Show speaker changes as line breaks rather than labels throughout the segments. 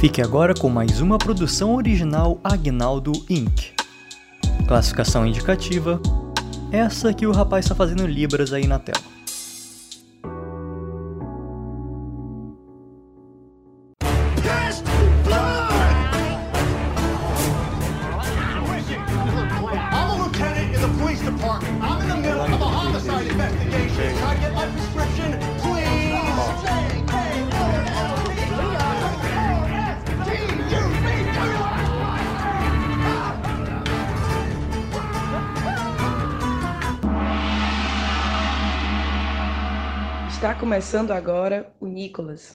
Fique agora com mais uma produção original Agnaldo Inc. Classificação indicativa: essa que o rapaz está fazendo libras aí na tela.
Começando agora o Nicolas.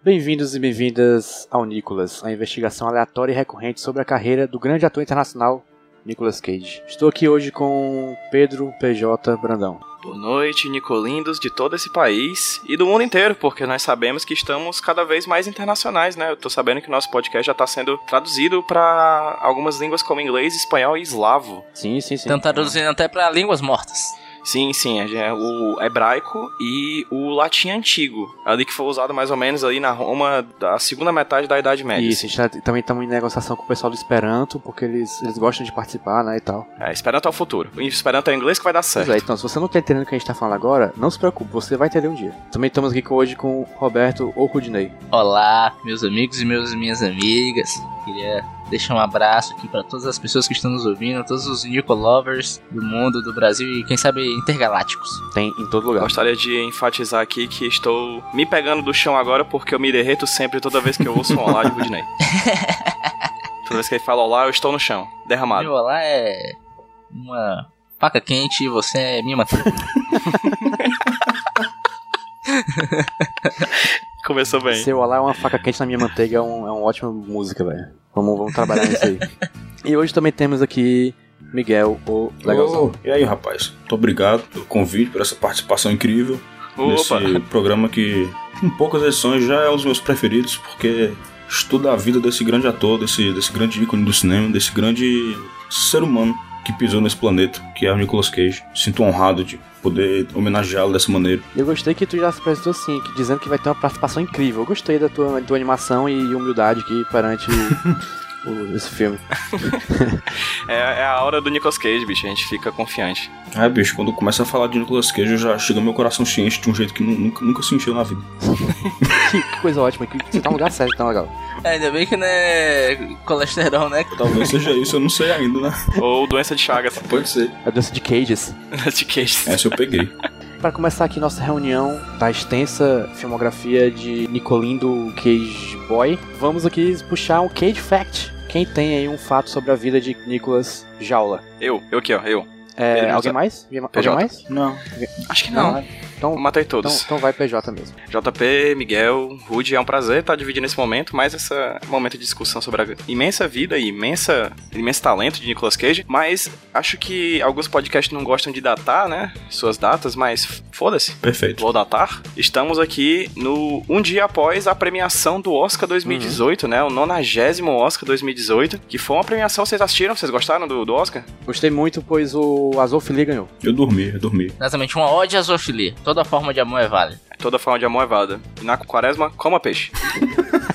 Bem-vindos e bem-vindas ao Nicolas, a investigação aleatória e recorrente sobre a carreira do grande ator internacional Nicolas Cage. Estou aqui hoje com Pedro PJ Brandão.
Boa noite, Nicolindos de todo esse país e do mundo inteiro, porque nós sabemos que estamos cada vez mais internacionais, né? Eu tô sabendo que o nosso podcast já tá sendo traduzido para algumas línguas como inglês, espanhol e eslavo.
Sim, sim, sim.
Estão traduzindo até pra línguas mortas.
Sim, sim, é o hebraico e o latim antigo, ali que foi usado mais ou menos ali na Roma da segunda metade da Idade Média.
Isso, a gente tá- também estamos em negociação com o pessoal do Esperanto, porque eles, eles gostam de participar, né, e tal.
É, Esperanto é o futuro. O Esperanto é o inglês que vai dar
Pois
certo.
é, então, se você não tá entendendo o que a gente tá falando agora, não se preocupe, você vai entender um dia. Também estamos aqui hoje com o Roberto Orkudney.
Olá, meus amigos e meus, minhas amigas. Queria deixar um abraço aqui pra todas as pessoas que estão nos ouvindo, todos os Nico Lovers do mundo, do Brasil e quem sabe intergalácticos.
Tem em todo lugar.
Gostaria de enfatizar aqui que estou me pegando do chão agora porque eu me derreto sempre toda vez que eu ouço um olá de Rudney. toda vez que ele fala olá, eu estou no chão, derramado.
Meu olá é uma faca quente e você é minha manteiga.
Começou bem.
Seu Olá é uma faca quente na minha manteiga, é, um, é uma ótima música, velho. Vamos, vamos trabalhar nisso aí. e hoje também temos aqui Miguel, o legalzão.
Ô, e aí, rapaz? Muito obrigado pelo convite, por essa participação incrível nesse
Opa,
programa que, em poucas edições, já é um dos meus preferidos, porque estuda a vida desse grande ator, desse, desse grande ícone do cinema, desse grande ser humano que pisou nesse planeta, que é o Nicolas Cage. Sinto honrado de poder homenageá-lo dessa maneira.
Eu gostei que tu já se apresentou assim, que, dizendo que vai ter uma participação incrível. Eu gostei da tua, da tua animação e humildade aqui perante esse filme.
é, é a hora do Nicolas Cage, bicho, a gente fica confiante.
Ah, bicho, quando começa a falar de Nicolas Cage, já chega meu coração ciente de um jeito que nu- nunca, nunca sentiu na vida.
que, que coisa ótima, que você tá no lugar certo, tá legal.
É, ainda bem que não é colesterol, né?
Talvez seja isso, eu não sei ainda, né?
Ou doença de Chagas.
Pode ser.
A dança de cages.
de Cage.
Essa eu peguei.
Para começar aqui nossa reunião da extensa filmografia de Nicolindo Cage Boy, vamos aqui puxar um Cage Fact. Quem tem aí um fato sobre a vida de Nicholas Jaula?
Eu, eu aqui, ó, eu.
É, alguém mais? Alguém
PJ.
mais?
Não.
Acho que não.
Então,
matei
então,
todos.
então vai PJ mesmo.
JP, Miguel, Rude, é um prazer estar dividindo esse momento, mais esse momento de discussão sobre a imensa vida e imensa, imenso talento de Nicolas Cage. Mas acho que alguns podcasts não gostam de datar, né? Suas datas, mas foda-se.
Perfeito.
Vou datar. Estamos aqui no um dia após a premiação do Oscar 2018, né? O 90 Oscar 2018, que foi uma premiação. Vocês assistiram? Vocês gostaram do, do Oscar?
Gostei muito, pois o Azofili ganhou.
Eu dormi, eu dormi.
Exatamente, uma ode à zoofilia. Toda forma de amor é válida.
Toda forma de amor é válida. E na quaresma, coma peixe.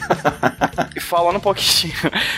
e falando um pouquinho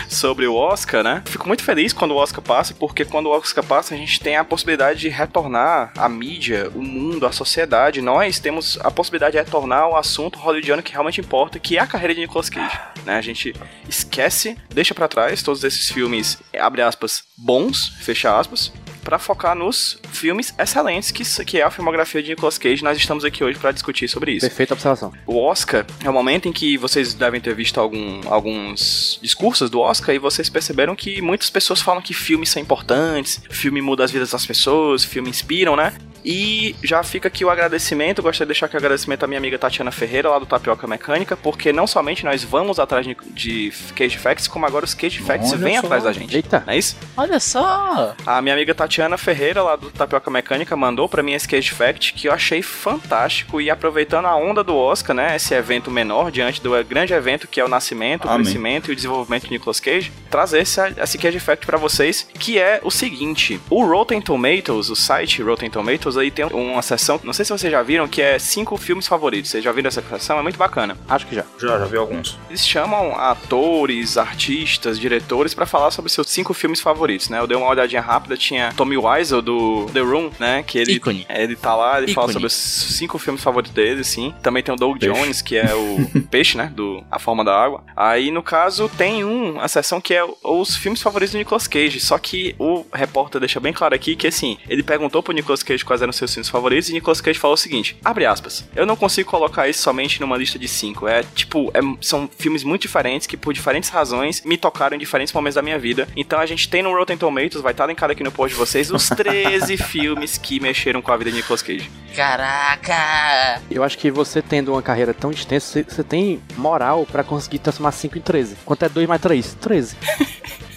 sobre o Oscar, né? Fico muito feliz quando o Oscar passa, porque quando o Oscar passa, a gente tem a possibilidade de retornar à mídia, o mundo, a sociedade. Nós temos a possibilidade de retornar ao assunto hollywoodiano que realmente importa, que é a carreira de Nicolas Cage. Né? A gente esquece, deixa pra trás todos esses filmes, abre aspas, bons, fecha aspas, pra focar nos filmes excelentes que, que é a filmografia de Nicolas Cage. Nós estamos aqui hoje pra discutir sobre isso.
Perfeita observação.
O Oscar é o momento em que vocês devem ter visto algum, alguns discursos do Oscar e vocês perceberam que muitas pessoas falam que filmes são importantes, filme muda as vidas das pessoas, filme inspiram, né? E já fica aqui o agradecimento, gostaria de deixar aqui o agradecimento à minha amiga Tatiana Ferreira, lá do Tapioca Mecânica, porque não somente nós vamos atrás de, de Cage Facts, como agora os Cage Facts
Olha
vêm
só.
atrás da gente.
Eita.
Não é isso?
Olha só!
A minha amiga Tatiana Tatiana Ferreira, lá do Tapioca Mecânica, mandou pra mim esse Cage Fact, que eu achei fantástico. E aproveitando a onda do Oscar, né? Esse evento menor, diante do grande evento que é o nascimento, o
Amém.
crescimento e o desenvolvimento de Nicolas Cage, trazer esse, esse Cage Fact pra vocês, que é o seguinte: o Rotten Tomatoes, o site Rotten Tomatoes, aí tem uma seção, não sei se vocês já viram, que é cinco filmes favoritos. Vocês já viram essa seção? É muito bacana.
Acho que já.
Já, já vi alguns.
Eles chamam atores, artistas, diretores pra falar sobre seus cinco filmes favoritos, né? Eu dei uma olhadinha rápida, tinha Tommy Wiseau do The Room, né? Que ele,
Ícone.
ele tá lá, ele fala sobre os cinco filmes favoritos dele, sim. Também tem o Doug
Peixe.
Jones, que é o peixe, né? Do A Forma da Água. Aí, no caso, tem um, a seção que é os filmes favoritos do Nicolas Cage. Só que o repórter deixa bem claro aqui que, assim, ele perguntou pro Nicolas Cage quais eram seus filmes favoritos e Nicolas Cage falou o seguinte, abre aspas, eu não consigo colocar isso somente numa lista de cinco. É, tipo, é- são filmes muito diferentes que, por diferentes razões, me tocaram em diferentes momentos da minha vida. Então, a gente tem no Rotten Tomatoes, vai estar linkado aqui no post de vocês, os 13 filmes que mexeram com a vida de Nicolas Cage.
Caraca!
Eu acho que você tendo uma carreira tão extensa, você, você tem moral pra conseguir transformar 5 em 13. Quanto é 2 mais 3? 13.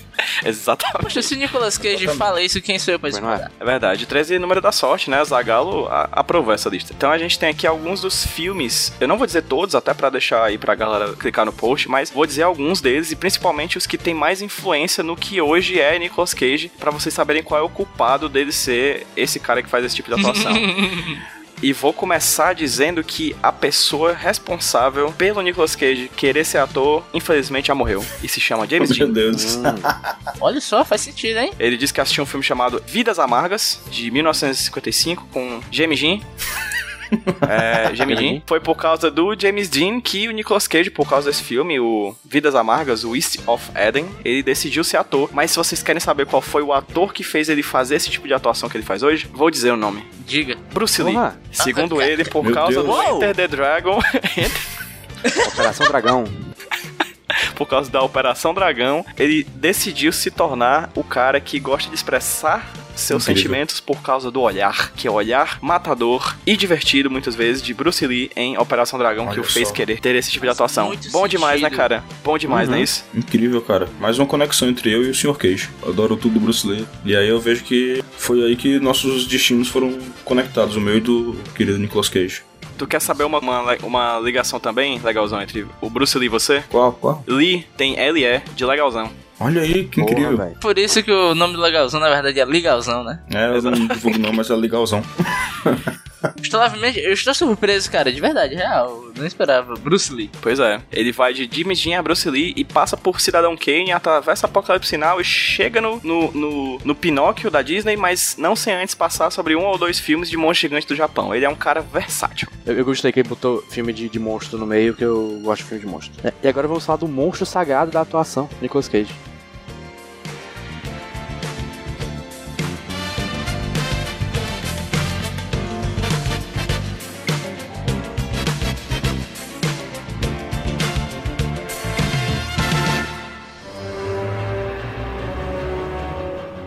Exatamente.
Poxa, se o Nicolas Cage fala isso, quem sou eu pra
é?
disputar?
É verdade, 13 é número da sorte, né? Zagalo a- aprovou essa lista. Então a gente tem aqui alguns dos filmes. Eu não vou dizer todos, até pra deixar aí pra galera clicar no post, mas vou dizer alguns deles e principalmente os que têm mais influência no que hoje é Nicolas Cage, pra vocês saberem qual é o culpado dele ser esse cara que faz esse tipo de atuação. E vou começar dizendo que a pessoa responsável pelo Nicolas Cage querer ser ator, infelizmente já morreu. E se chama James
Meu
Dean.
Deus.
Olha só, faz sentido, hein?
Ele disse que assistiu um filme chamado Vidas Amargas, de 1955, com James Dean. É, James Dean. Foi por causa do James Dean que o Nicolas Cage, por causa desse filme, o Vidas Amargas, o East of Eden, ele decidiu ser ator. Mas se vocês querem saber qual foi o ator que fez ele fazer esse tipo de atuação que ele faz hoje, vou dizer o nome.
Diga.
Bruce Lee.
Porra.
Segundo ele, por
Meu
causa
Deus.
do
Uou.
Enter the Dragon,
Operação Dragão.
por causa da Operação Dragão, ele decidiu se tornar o cara que gosta de expressar seus
Incrível.
sentimentos por causa do olhar, que é o olhar matador e divertido, muitas vezes, de Bruce Lee em Operação Dragão, que
Olha
o fez
só.
querer ter esse tipo de atuação.
muito
Bom demais, né,
sentido.
cara? Bom demais,
Uhum.
não é isso?
Incrível, cara. Mais uma conexão entre eu e o Sr. Cage. Adoro tudo do Bruce Lee. E aí eu vejo que foi aí que nossos destinos foram conectados, o meu e do querido Nicolas Cage.
Tu quer saber uma, uma, uma ligação também, legalzão, entre o Bruce Lee e você?
Qual, qual?
Lee tem LE de legalzão.
Olha aí, que
Porra,
incrível.
velho.
Por isso que o nome do Legalzão, na verdade, é Legalzão, né?
é, eu não divulgo não, mas é legalzão.
Estou, levemente- eu estou surpreso, cara, de verdade, real. Eu não esperava. Bruce Lee.
Pois é, ele vai de James Dean a Bruce Lee e passa por Cidadão Kane, atravessa Apocalipse Sinal e chega no, no, no, no Pinóquio da Disney, mas não sem antes passar sobre um ou dois filmes de monstro gigante do Japão. Ele é um cara versátil.
Eu, eu gostei que ele botou filme de, de monstro no meio, que eu gosto de filme de monstro. É, e agora vamos falar do monstro sagrado da atuação, Nicolas Cage.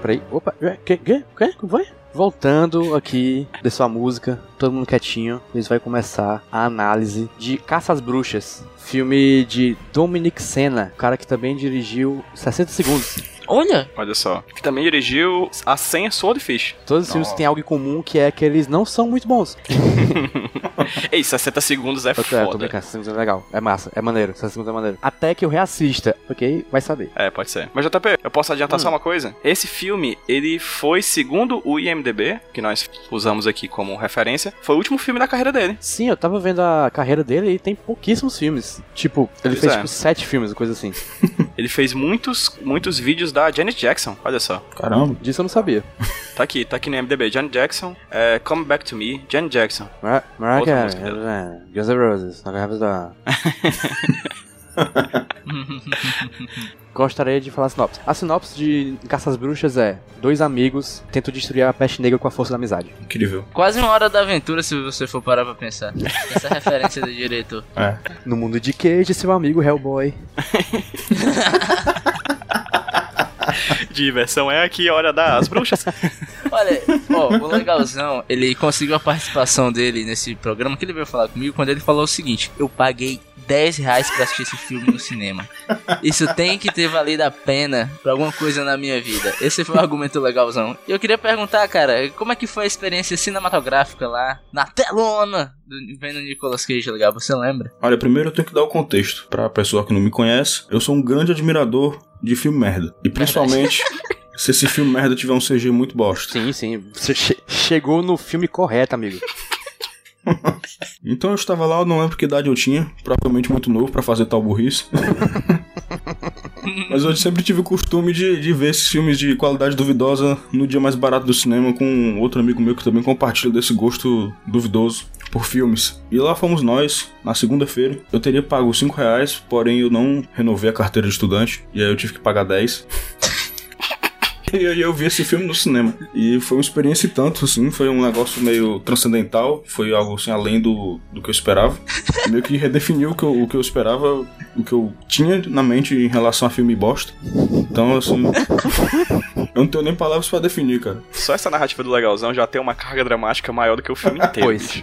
Peraí, opa, é, que, que, que, que foi? Voltando aqui de sua música, todo mundo quietinho, eles vai começar a análise de Caça às Bruxas, filme de Dominic Senna, cara que também dirigiu 60 segundos.
Olha,
Olha só. Que também dirigiu A Senha Swordfish.
Todos os filmes têm algo em comum que é que eles não são muito bons.
Ei, 60 segundos é
tô, eu tô
foda.
brincando, 60 segundos é legal, é massa, é maneiro, 60 segundos é maneiro. Até que eu reassista, porque vai saber.
É, pode ser. Mas JP, eu posso adiantar só uma coisa? Esse filme, ele foi, segundo o IMDB, que nós usamos aqui como referência, foi o último filme da carreira dele.
Sim, eu tava vendo a carreira dele e tem pouquíssimos filmes. Tipo, ele
Pois
fez
é.
tipo sete filmes, coisa assim.
Ele fez muitos, muitos vídeos da Janet Jackson, olha só.
Caramba.
Disso eu não sabia.
Tá aqui, tá aqui no IMDB. Janet Jackson, é, Come Back to Me, Janet Jackson.
Mar Mariah
Outra
Carey, Guns N' Roses, Gonna Have That. Gostaria de falar a sinopse. A sinopse de Caça às Bruxas é: dois amigos tentam destruir a peste negra com a força da amizade.
Incrível.
quase uma hora da aventura se você for parar pra pensar. Essa referência do diretor.
É.
No mundo de Cage, seu amigo Hellboy.
Diversão é aqui, hora das bruxas.
Olha, ó, o legalzão, ele conseguiu a participação dele nesse programa que ele veio falar comigo quando ele falou o seguinte: Eu paguei 10 reais pra assistir esse filme no cinema. Isso tem que ter valido a pena pra alguma coisa na minha vida. Esse foi um argumento legalzão. E eu queria perguntar, cara, como é que foi a experiência cinematográfica lá, na telona, do, vendo Nicolas Cage legal? Você lembra?
Olha, primeiro eu tenho que dar o contexto pra pessoa que não me conhece. Eu sou um grande admirador de filme merda. E principalmente se esse filme merda tiver um CG muito bosta.
Sim, sim. Você che- chegou no filme correto, amigo.
Então eu estava lá, eu não lembro que idade eu tinha, provavelmente muito novo pra fazer tal burrice. Mas eu sempre tive o costume de, de ver esses filmes de qualidade duvidosa no dia mais barato do cinema com outro amigo meu que também compartilha desse gosto duvidoso por filmes. E lá fomos nós, na segunda-feira. Eu teria pago 5 reais, porém eu não renovei a carteira de estudante, e aí eu tive que pagar 10. E aí eu vi esse filme no cinema. E foi uma experiência e tanto, assim, foi um negócio meio transcendental, foi algo assim além do, do que eu esperava. Meio que redefiniu o que, eu, o que eu esperava, o que eu tinha na mente em relação a filme bosta. Então, assim. eu não tenho nem palavras pra definir, cara.
Só essa narrativa do legalzão já tem uma carga dramática maior do que o filme inteiro.
Pois.
bicho.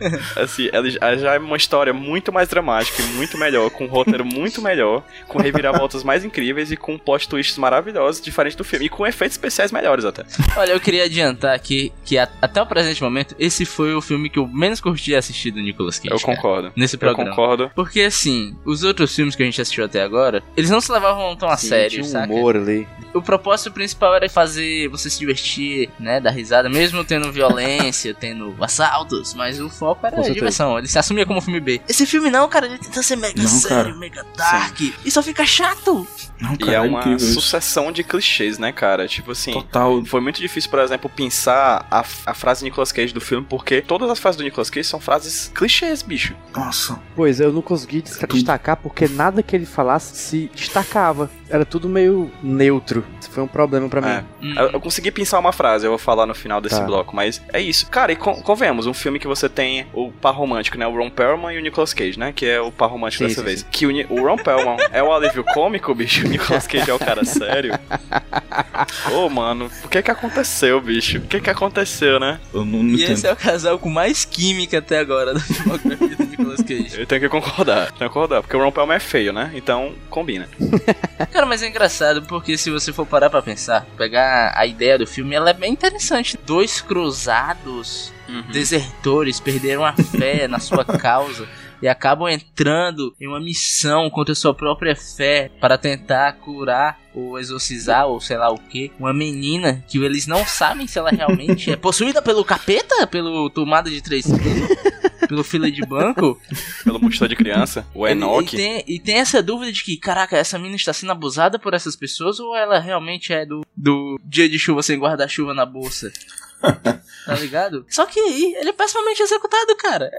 Assim, ela já- é uma história muito mais dramática e muito melhor, com um roteiro muito melhor, com reviravoltas mais incríveis e com plot twists maravilhosos, diferente do filme. E com efeitos especiais melhores até.
Olha, eu queria adiantar aqui que até o presente momento, esse foi o filme que eu menos curti assistir do Nicolas Cage.
Eu
cara,
concordo.
Nesse
Eu
programa.
concordo.
Porque assim, os outros filmes que a gente assistiu até agora, eles não se levavam tão a
Sim,
sério,
tinha um
saca?
humor ali.
O propósito principal era fazer você se divertir, né? Dar risada, mesmo tendo violência, tendo assaltos, mas o foco era
Com
a
certeza.
diversão. Ele se assumia como filme B. Esse filme não, cara, ele tenta ser mega
Não,
sério,
cara.
mega dark. E só fica chato.
Não,
E
cara,
é uma sucessão de clichês, né, cara? Tipo assim.
Total.
Foi muito difícil, por exemplo, pensar a, a frase Nicolas Cage do filme, porque todas as frases do Nicolas Cage são frases clichês, bicho.
Nossa.
Pois, eu não consegui des- destacar porque nada que ele falasse se destacava. Era tudo meio neutro. Isso foi um problema pra mim.
É.
Hum.
Eu, eu consegui pensar uma frase, eu vou falar no final desse
Tá.
bloco, mas é isso. Cara, e con convenhamos, um filme que você tem o par romântico, né? O Ron Perlman e o Nicolas Cage, né? Que é o par romântico
Sim,
dessa
sim,
vez.
sim.
Que o, o Ron Perlman é o alívio cômico, bicho. O Nicolas Cage é o cara sério. Ô, mano, o que que aconteceu, bicho? O que que aconteceu, né?
Eu não, não
E
entendo.
esse é o casal com mais química até agora da filmografia do Nicolas Cage.
Eu tenho que concordar, tenho que concordar, porque o Ron Perlman é feio, né? Então, combina.
Cara, mas é engraçado porque se você for parar pra pensar, pegar a ideia do filme, ela é bem interessante. Dois cruzados, desertores, perderam a fé na sua causa e acabam entrando em uma missão contra sua própria fé para tentar curar ou exorcizar ou sei lá o que uma menina que eles não sabem se ela realmente é possuída pelo capeta, pelo tomada de três quilos, pelo fila de banco.
Pelo mochila de criança, o
E, e,
Enoch.
tem, e tem essa dúvida de que, caraca, essa menina está sendo abusada por essas pessoas ou ela realmente é do, do dia de chuva sem guarda-chuva na bolsa? tá ligado? Só que aí, ele é pessimamente executado, cara.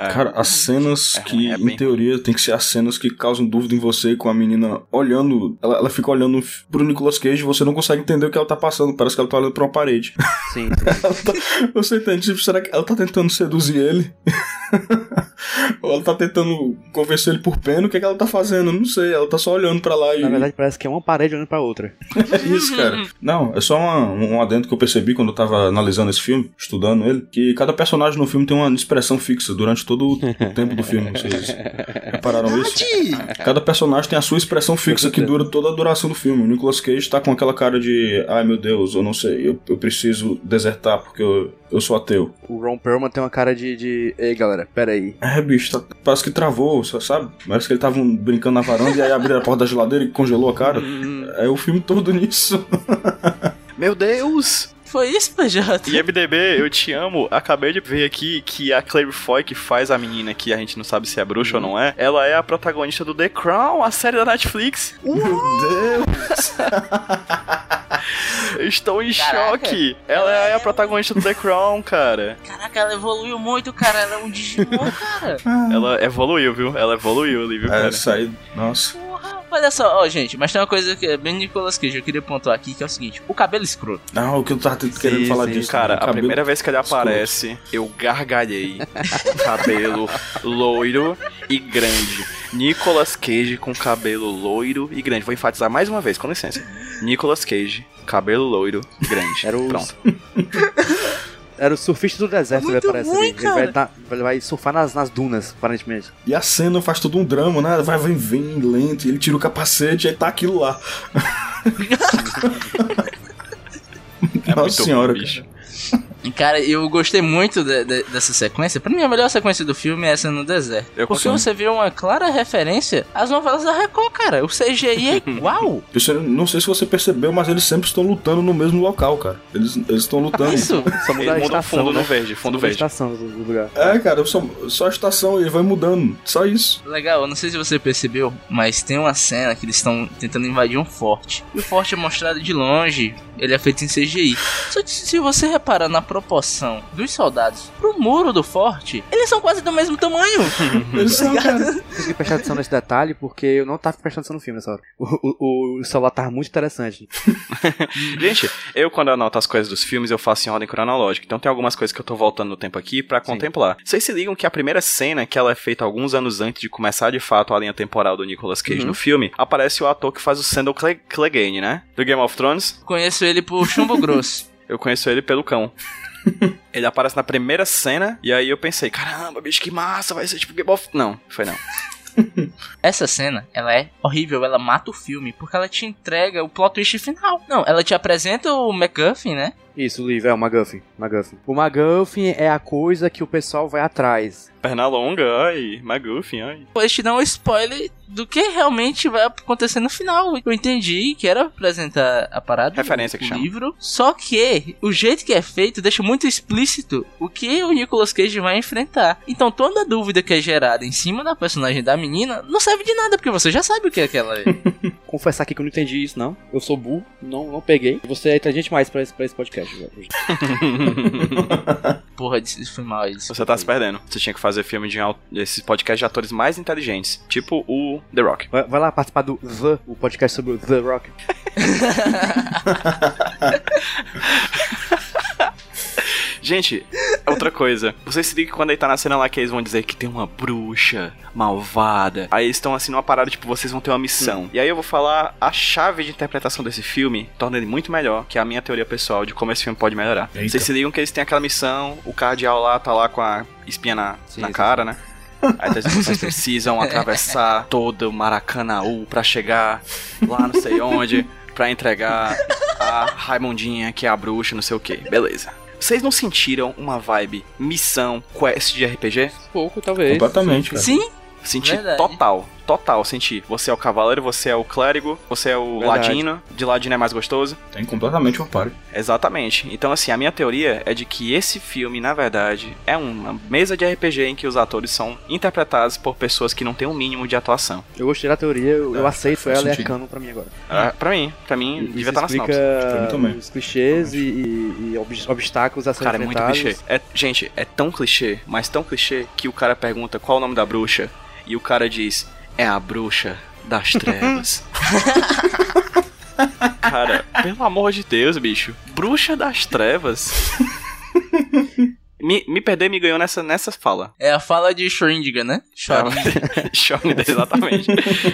É.
Cara, as cenas
É
que,
é
em teoria, tem que ser as cenas que causam dúvida em você com a menina olhando. Ela, ela fica olhando pro Nicolas Cage e você não consegue entender o que ela tá passando. Parece que ela tá olhando pra uma parede.
Sim.
Tá- você entende? Tipo, será que ela tá tentando seduzir ele? Ou ela tá tentando convencer ele por pena? O que, é que ela tá fazendo? Não sei. Ela tá só olhando pra lá e.
Na verdade, parece que é uma parede olhando pra outra.
É isso, cara. Não, é só uma, um adendo que eu percebi quando eu tava analisando esse filme, estudando ele, que cada personagem no filme tem uma expressão fixa durante todo o tempo do filme. Vocês repararam isso? Cada personagem tem a sua expressão fixa que dura toda a duração do filme. O Nicolas Cage tá com aquela cara de ai meu Deus, eu não sei, eu, eu preciso desertar porque eu, eu sou ateu.
O Ron Perlman tem uma cara de, de... Ei, galera, pera aí.
É, bicho, tá- parece que travou, só sabe? Parece que ele tava brincando na varanda e aí abriram a porta da geladeira e congelou a cara. É o filme todo nisso.
Meu Deus!
Foi isso, PJ?
E MDB, eu te amo. Acabei de ver aqui que a Claire Foy, que faz a menina que a gente não sabe se é bruxa ou não é, ela é a protagonista do The Crown, a série da Netflix.
Meu Deus!
Eu estou em
Caraca.
choque. Ela é a protagonista do The Crown, cara.
Caraca, ela evoluiu muito, cara. Ela é um Digimon, cara.
Ela evoluiu, viu? Ela evoluiu ali, viu,
É,
cara?
essa aí, nossa.
Porra. Olha só, ó, gente, mas tem uma coisa que é bem Nicolas Cage, eu queria pontuar aqui, que é o seguinte: o cabelo escroto.
Não, o que eu tava querendo
Sim,
falar
sim.
disso.
Cara,
o
a primeira vez que ele
escroto.
aparece, eu gargalhei. cabelo loiro e grande. Nicolas Cage com cabelo loiro e grande. Vou enfatizar mais uma vez, com licença. Nicolas Cage, cabelo loiro, grande.
Era o-
Pronto.
Era o surfista do deserto,
Muito
ele parece.
ruim,
ali. Ele vai, ele vai surfar nas, nas dunas, aparentemente.
E a cena faz todo um drama, né? Vai, vem, vem, lento, e ele tira o capacete e aí tá aquilo lá.
É
Nossa
muito
senhora,
ruim, bicho.
Cara, eu gostei muito de- de- dessa sequência. Pra mim, a melhor sequência do filme é essa no deserto.
Eu
porque
concordo.
você vê uma clara referência às novelas da Record, cara. O CGI é igual.
Não sei se você percebeu, mas eles sempre estão lutando no mesmo local, cara. Eles estão lutando.
Isso.
Só muda a estação,
fundo
né?
no verde,
Só
fundo
a
verde.
estação do, do lugar.
É, cara, só, só a estação, ele vai mudando. Só isso.
Legal, eu não sei se você percebeu, mas tem uma cena que eles estão tentando invadir um forte. E o forte é mostrado de longe, ele é feito em CGI. Só que se você reparar na proporção dos soldados pro muro do forte, eles são quase do mesmo tamanho.
Eles são, cara.
Consegui prestar atenção nesse detalhe porque eu não tava prestando atenção no filme nessa hora. O, o, o celular tava muito interessante.
Gente, eu quando anoto as coisas dos filmes, eu faço em ordem cronológica. Então tem algumas coisas que eu tô voltando no tempo aqui pra contemplar. Vocês se ligam que a primeira cena, que ela é feita alguns anos antes de começar de fato a linha temporal do Nicolas Cage no filme, aparece o ator que faz o Sandal Cle Clegane, né? Do Game of Thrones.
Conheço ele por chumbo grosso.
Eu conheço ele pelo cão. ele aparece na primeira cena, e aí eu pensei, caramba, bicho, que massa, vai ser tipo Game of... Não, foi não.
Essa cena, ela é horrível, ela mata o filme, porque ela te entrega o plot twist final. Não, ela te apresenta o MacGuffin, né?
Isso, o livro é o MacGuffin. MacGuffin. O MacGuffin é a coisa que o pessoal vai atrás.
Perna longa, ai, McGuffin, ai.
Depois te dá um spoiler do que realmente vai acontecer no final. Eu entendi que era apresentar a parada
Referência que chama.
livro, só que o jeito que é feito deixa muito explícito o que o Nicolas Cage vai enfrentar. Então toda dúvida que é gerada em cima da personagem da menina não serve de nada, porque você já sabe o que é que ela é.
Confessar aqui que eu não entendi isso, não. Eu sou burro, não, não peguei. Você é inteligente mais pra esse, pra esse podcast. Velho.
Porra, isso foi mal. Isso
Você tá se perdendo. Você tinha que fazer filme de esses podcasts de atores mais inteligentes. Tipo o The Rock.
Vai, vai lá participar do The, o podcast sobre o The Rock.
Gente, outra coisa. Vocês se ligam que quando ele tá na cena lá que eles vão dizer que tem uma bruxa malvada. Aí eles estão assim numa parada, tipo, vocês vão ter uma missão. E aí eu vou falar a chave de interpretação desse filme, torna ele muito melhor, que é a minha teoria pessoal de como esse filme pode melhorar.
Eita.
Vocês se ligam que eles têm aquela missão, o cardeal lá tá lá com a espinha na,
Sim,
na
sim,
cara, né? Aí então, vocês precisam atravessar todo o Maracanaú pra chegar lá não sei onde, pra entregar a Raimundinha, que é a bruxa, não sei o que. Beleza. Vocês não sentiram uma vibe missão quest de RPG?
Pouco, talvez.
Completamente, cara.
Sim,
Senti
Verdade.
total, total, senti. Você é o cavaleiro, você é o clérigo, você é o
Verdade.
ladino. De ladino é mais gostoso.
Tem completamente uma par.
Exatamente. Então, assim, a minha teoria é de que esse filme, na verdade, é uma mesa de RPG em que os atores são interpretados por pessoas que não têm um mínimo de atuação.
Eu gostei da teoria, eu, eu
É,
aceito
faz
ela e é canon pra mim agora.
Ah, pra mim, pra mim,
Isso
devia estar na
explica
sinopse.
Pra mim também.
os clichês e, e- e ob- obstáculos a serem
Cara, é muito clichê. É, gente, é tão clichê, mas tão clichê que o cara pergunta qual o nome da bruxa e o cara diz: É a bruxa das trevas. cara, pelo amor de Deus, bicho. Bruxa das trevas. Me, me perder me ganhou nessa, nessa fala.
é a fala de Schrödinger, né? Schrödinger.
Exatamente.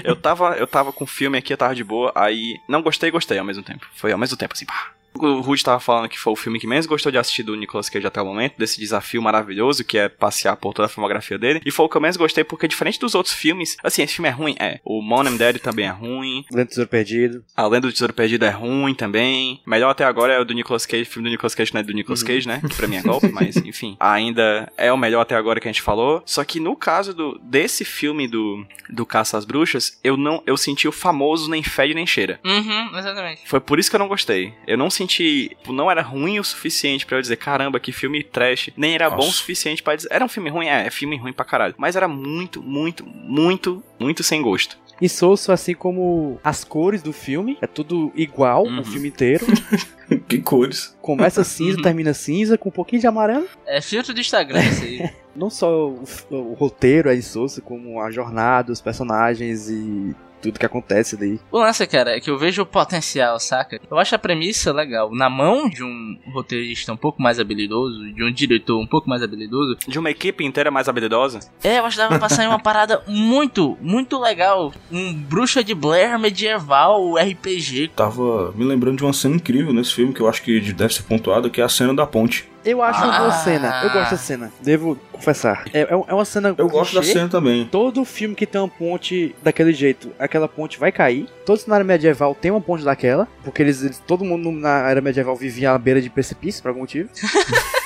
Eu tava, eu tava com o filme aqui, eu tava de boa, aí não gostei e gostei ao mesmo tempo. Foi ao mesmo tempo, assim, pá. O Rude tava falando que foi o filme que menos gostou de assistir do Nicolas Cage até o momento, desse desafio maravilhoso que é passear por toda a filmografia dele. E foi o que eu menos gostei, porque diferente dos outros filmes, assim, esse filme é ruim, é. O and Daddy também é ruim.
Lento Tesouro Perdido.
A Lenda do Tesouro Perdido é ruim também. Melhor até agora é o do Nicolas Cage, o filme do Nicolas Cage não é do Nicolas Cage, né? Que pra mim é golpe, mas enfim. Ainda é o melhor até agora que a gente falou. Só que no caso do, desse filme do, do Caça às Bruxas, eu não eu senti o famoso nem fede nem cheira.
Uhum, exatamente.
Foi por isso que eu não gostei. Eu não senti. Tipo, Não era ruim o suficiente pra eu dizer, caramba, que filme trash. Nem era bom o
Nossa.
suficiente pra dizer. Era um filme ruim? É, é filme ruim pra caralho. Mas era muito, muito, muito, muito sem gosto.
E Soulso, assim como as cores do filme, é tudo igual
Uhum.
o filme inteiro.
Que cores.
Começa cinza, termina cinza, com um pouquinho de amarelo.
É filtro do Instagram isso aí.
Não só o, o roteiro é insosso, como a jornada, os personagens e tudo que acontece daí.
O lance, cara, é que eu vejo o potencial, saca? Eu acho a premissa legal. Na mão de um roteirista um pouco mais habilidoso, de um diretor um pouco mais habilidoso,
De uma equipe inteira mais habilidosa.
é, eu acho que dava pra sair uma parada muito, muito legal. Um bruxa de Blair medieval, RPG.
Tava me lembrando de uma cena incrível nesse filme que eu acho que deve ser pontuada, que é a cena da ponte.
Eu acho uma boa
Ah.
cena. Eu gosto da cena. Devo confessar. É, é, é uma cena.
Eu gosto da
clichê.
cena também.
Todo filme que tem uma ponte daquele jeito, aquela ponte vai cair. Todo cenário medieval tem uma ponte daquela. Porque eles, eles- todo mundo na era medieval vivia à beira de precipício, por algum motivo.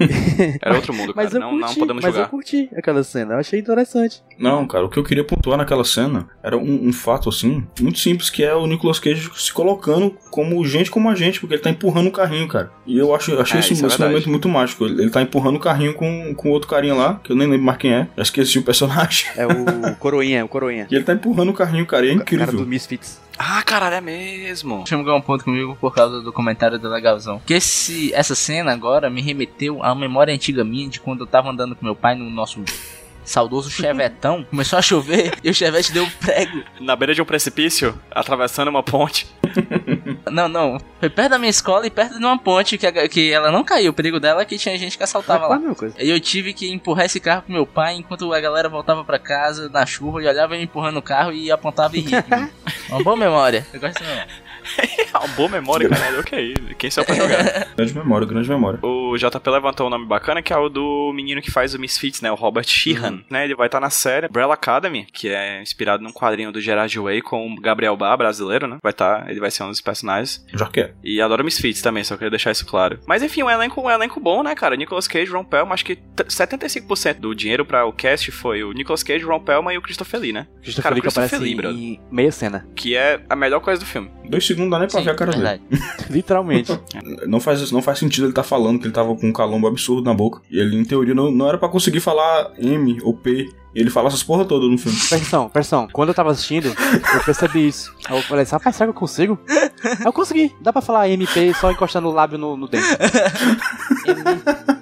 Era outro mundo, cara.
Mas eu
não,
curti,
não podemos
mas
julgar.
eu curti aquela cena. Eu achei interessante.
Não, cara, o que eu queria pontuar naquela cena era um, um fato assim, muito simples, que é o Nicolas Cage se colocando como gente como a gente, porque ele tá empurrando o carrinho, cara. E eu acho, achei
É,
esse,
isso é
esse
verdade.
momento muito mágico. Ele, ele tá empurrando o carrinho com, com outro carinha lá, que eu nem lembro mais quem é. Já esqueci o personagem.
É o Coroinha, o Coroinha.
E ele tá empurrando o carrinho, cara, e é
O cara
incrível.
do Misfits.
Ah, caralho, é mesmo.
Chegou um ponto comigo por causa do comentário do Legalzão. Que esse, essa cena agora me remeteu a uma memória antiga minha de quando eu tava andando com meu pai no nosso saudoso chevetão. Começou a chover e o chevette deu um prego.
Na beira de um precipício, atravessando uma ponte.
Não, não. Foi perto da minha escola e perto de uma ponte que, a- que ela não caiu. O perigo dela é que tinha gente que assaltava lá. Aí eu tive que empurrar esse carro com meu pai enquanto a galera voltava pra casa na chuva e olhava eu empurrando o carro e apontava e ria. Uma boa memória. Eu gosto mesmo.
É uma boa memória, caralho. Ok, quem só pra jogar.
Grande memória, grande memória.
O JP levantou um nome bacana que é o do menino que faz o Misfits, né? O Robert Sheehan, né? Ele vai estar na série Umbrella Academy, que é inspirado num quadrinho do Gerard Way com o Gabriel Bar, brasileiro, né? Vai estar, ele vai ser um dos personagens.
Já quer.
E adoro Misfits também, só queria deixar isso claro. Mas enfim, um elenco, um elenco bom, né, cara? Nicolas Cage, Ron Pelman, acho que t- 75% do dinheiro pra o cast foi o Nicolas Cage, Ron Pelman e o Christopher Lee, né?
Christopher
Cara,
Lee que
Christopher
aparece
Lee, brother.
em meia cena.
Que é a melhor coisa do filme.
Dois segundos não dá nem pra
Sim,
ver a cara dele.
verdade.
Literalmente.
Não faz, não faz sentido ele tá falando que ele tava com um calombo absurdo na boca. E ele, em teoria, não, não era pra conseguir falar M ou P. E ele fala essas porra toda no filme.
Pressão, pressão. Quando eu tava assistindo, eu percebi isso. Aí eu falei assim, rapaz, será que eu consigo? Aí eu consegui. Dá pra falar MP só encostando o lábio no, no dente.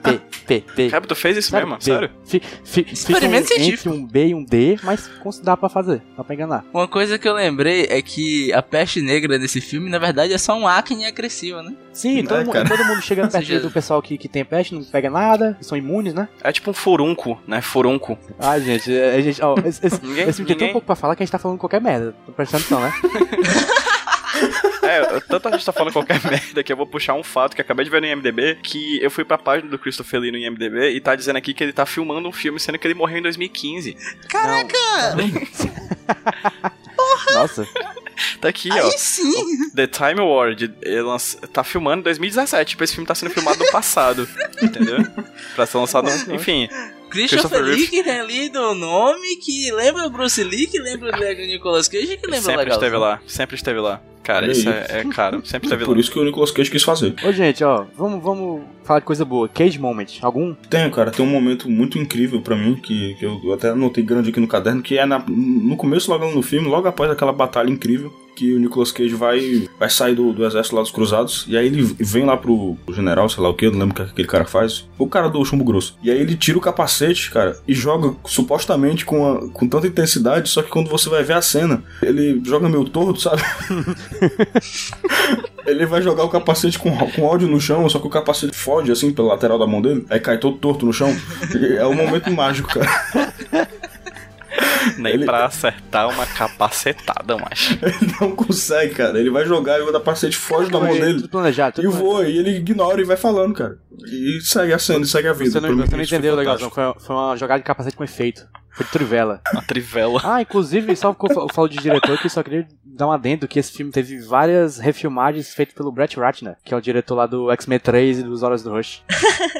P, P.
Tu fez isso
Sabe,
mesmo?
B.
Sério?
Fi- fi-
Experimento
um-
científico.
Entre um B e um D, mas dá pra fazer. Dá pra enganar.
Uma coisa que eu lembrei é que a peste negra desse filme, na verdade, é só um acne agressivo, né?
Sim,
É,
todo, mundo,
cara.
todo mundo chega perto do pessoal que, que tem peste, não pega nada, são imunes, né?
É tipo um furunco, né? Furunco.
Ai, gente, é, a gente ó, esse, esse,
Ninguém-
esse vídeo tem tão
ninguém-
pouco pra falar que a gente tá falando qualquer merda. Tô prestando atenção, né?
É, tanto a gente tá falando qualquer merda que eu vou puxar um fato que acabei de ver no IMDB, que eu fui pra página do Christopher Lee no IMDB e tá dizendo aqui que ele tá filmando um filme, sendo que ele morreu em 2015.
Caraca!
Nossa.
Tá aqui,
Aí
ó.
sim!
The Time Award tá filmando em 2017. Tipo, esse filme tá sendo filmado no passado. entendeu? Pra ser lançado. no- Enfim.
Christopher
Christopher
Lee que tem lido o nome, que lembra o Bruce Lee, que lembra o Nicolas Cage, que lembra o
Sempre
legal.
esteve lá. Sempre esteve lá. Cara,
Olha
isso
aí.
é, é caro. Sempre esteve
Por
lá.
isso que o Nicolas Cage quis fazer.
Ô, gente, ó, vamos, vamos falar de coisa boa. Cage Moment. Algum?
Tem, cara, tem um momento muito incrível pra mim, que, que eu até anotei grande aqui no caderno, que é na- no começo, logo no filme, logo após aquela batalha incrível, que o Nicolas Cage vai, vai sair do, do exército lá dos cruzados, e aí ele vem lá pro, pro general, sei lá o que, eu não lembro o que aquele cara faz, o cara do chumbo grosso. E aí ele tira o capacete, cara, e joga supostamente com, a- com tanta intensidade, só que quando você vai ver a cena, ele joga meio torto, sabe? Ele vai jogar o capacete com, com ódio no chão, só que o capacete fode assim pela lateral da mão dele, aí cai todo torto no chão. É um momento mágico, cara.
Nem
ele-
pra acertar uma capacetada, macho.
Ele não consegue, cara. Ele vai jogar e o capacete foge da mão
Tudo
dele.
planejado. Tudo
E
planejado.
voa, e ele ignora e vai falando, cara. E segue a cena, e segue a vida.
Você não, você não
foi
entendeu, legalzão.
fantástico.
Foi, foi uma jogada de capacete com efeito. Foi de trivela.
Uma trivela.
Ah, inclusive, só que eu falo de diretor que só queria dar um adendo que esse filme teve várias refilmagens feitas pelo Brett Ratner, que é o diretor lá do X-Men 3 e dos Horas do Rush.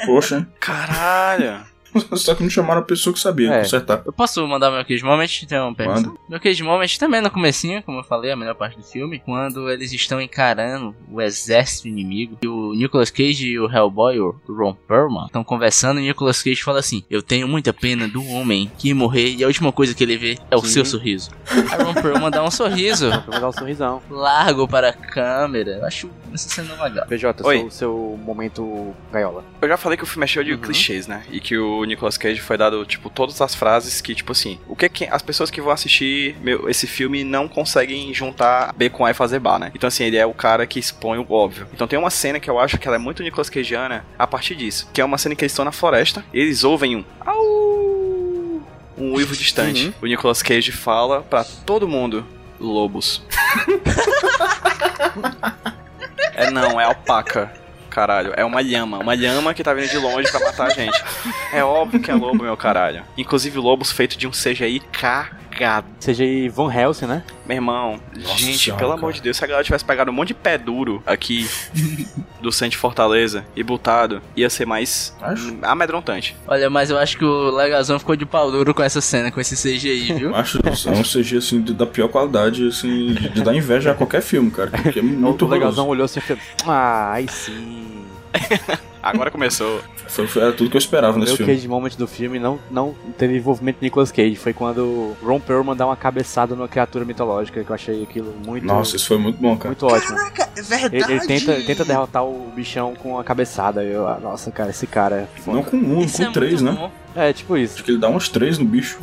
Poxa,
Caralho.
só que não chamaram a pessoa que sabia
É.
consertar.
Eu posso mandar meu Cage Moment? Pergunta.
Manda.
Meu Cage Moment também no comecinho, como eu falei, a melhor parte do filme, quando eles estão encarando o exército inimigo, e o Nicolas Cage e o Hellboy, o Ron Perlman, estão conversando e o Nicolas Cage fala assim, eu tenho muita pena do homem que morrer e a última coisa que ele vê é o
Sim.
seu sorriso. Aí o Ron Perlman dá um sorriso
dar um sorrisão.
largo para a câmera. Eu acho essa cena legal.
PJ,
Oi.
seu, seu momento gaiola.
Eu já falei que o filme é cheio de
Uhum.
clichês, né? E que o Nicolas Cage foi dado, tipo, todas as frases que, tipo assim, o que, que as pessoas que vão assistir meu, esse filme não conseguem juntar B com A e fazer bar, né? Então, assim, ele é o cara que expõe o óbvio. Então tem uma cena que eu acho que ela é muito Nicolas Cageana a partir disso. Que é uma cena que eles estão na floresta e eles ouvem um. Au! Um uivo distante.
Uhum.
O Nicolas Cage fala pra todo mundo: lobos. é não, é alpaca. Caralho. É uma lhama, uma lhama que tá vindo de longe pra matar a gente. É óbvio que é lobo, meu caralho. Inclusive lobos feitos de um CGI cagado.
Seja aí Van Helsing, né?
Meu irmão,
Nossa
gente,
senhora,
pelo
cara.
amor de Deus, se a galera tivesse pegado um monte de pé duro aqui do centro de Fortaleza e botado, ia ser mais
Acho.
amedrontante.
Olha, mas eu acho que o Legalzão ficou de pau duro com essa cena, com esse CGI, viu?
Acho é um CG assim da pior qualidade, assim, de, de dar inveja a qualquer filme, cara. Porque é muito
o
horroroso.
olhou assim e falou: Ah, aí sim.
Agora começou.
Foi, foi- era tudo que eu esperava
O
nesse
meu
filme.
Cage Moment do filme não, não teve envolvimento de Nicolas Cage. Foi quando Ron Perlman dá uma cabeçada numa criatura mitológica, que eu achei aquilo muito,
Nossa, isso foi muito bom, cara.
muito ótimo.
é verdade.
Ele, ele tenta, ele tenta derrotar o bichão com a cabeçada. Eu, ah, nossa, cara, esse cara é.
Não com um,
Isso
com
é
três, né?
bom.
É, tipo isso.
Acho que ele dá uns três no bicho.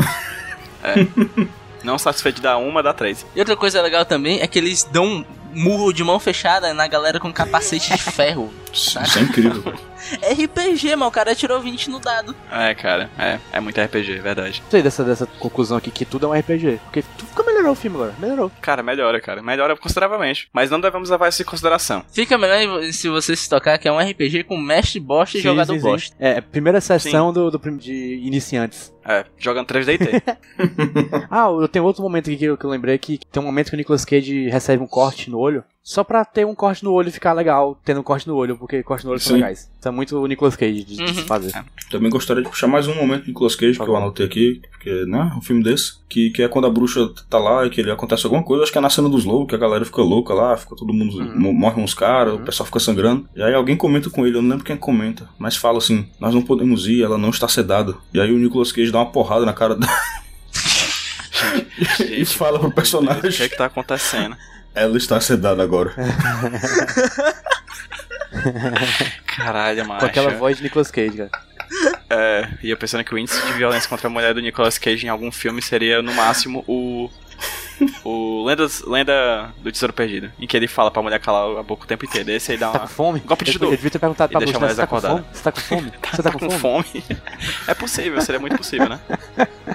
Não satisfeito de dar uma, dá três.
E outra coisa legal também é que eles dão um murro de mão fechada na galera com capacete de ferro.
Isso é incrível.
RPG, mano, o cara tirou 20 no dado.
É, cara, é, é muito RPG, verdade.
Gostei dessa, dessa conclusão aqui que tudo é um RPG. Porque tu fica melhorou o filme agora. Melhorou.
Cara, melhora, cara. Melhora consideravelmente. Mas não devemos levar isso em consideração.
Fica melhor se você se tocar que é um RPG com mestre bosta e
Sim,
jogador
sim, sim.
bosta.
É, primeira sessão do, do de iniciantes.
É, jogando 3D e T.
Ah, eu tenho outro momento aqui que eu, que eu lembrei que tem um momento que o Nicolas Cage recebe um corte no olho. Só pra ter um corte no olho e ficar legal tendo um corte no olho, porque corte no olho são legais. Isso é muito o Nicolas Cage de, de
Uhum.
se fazer.
Também gostaria de puxar mais um momento de Nicolas Cage, que eu anotei aqui, porque, né, um filme desse, que, que é quando a bruxa tá lá e que ele acontece alguma coisa, acho que é na cena dos lobos, que a galera fica louca lá, fica todo mundo, mo- morre uns caras, o pessoal fica sangrando. E aí alguém comenta com ele, eu não lembro quem comenta, mas fala assim, nós não podemos ir, ela não está sedada. E aí o Nicolas Cage dá uma porrada na cara dela. e fala pro
O que é
personagem,
que tá acontecendo?
ela está sedada agora.
Caralho, macho.
Com aquela voz de Nicolas Cage, cara.
É, e eu pensando que o índice de violência contra a mulher do Nicolas Cage em algum filme seria, no máximo, o. O Lendas, Lenda do Tesouro Perdido. Em que ele fala pra mulher calar a boca o tempo inteiro. Esse aí dá
Tá com
uma.
fome?
Golpe de judô.
ele devia ter perguntado pra
deixa
bruxa,
a
né, você tá com
mulher
fome? Você tá com fome? Você tá com fome?
É possível, seria muito possível, né?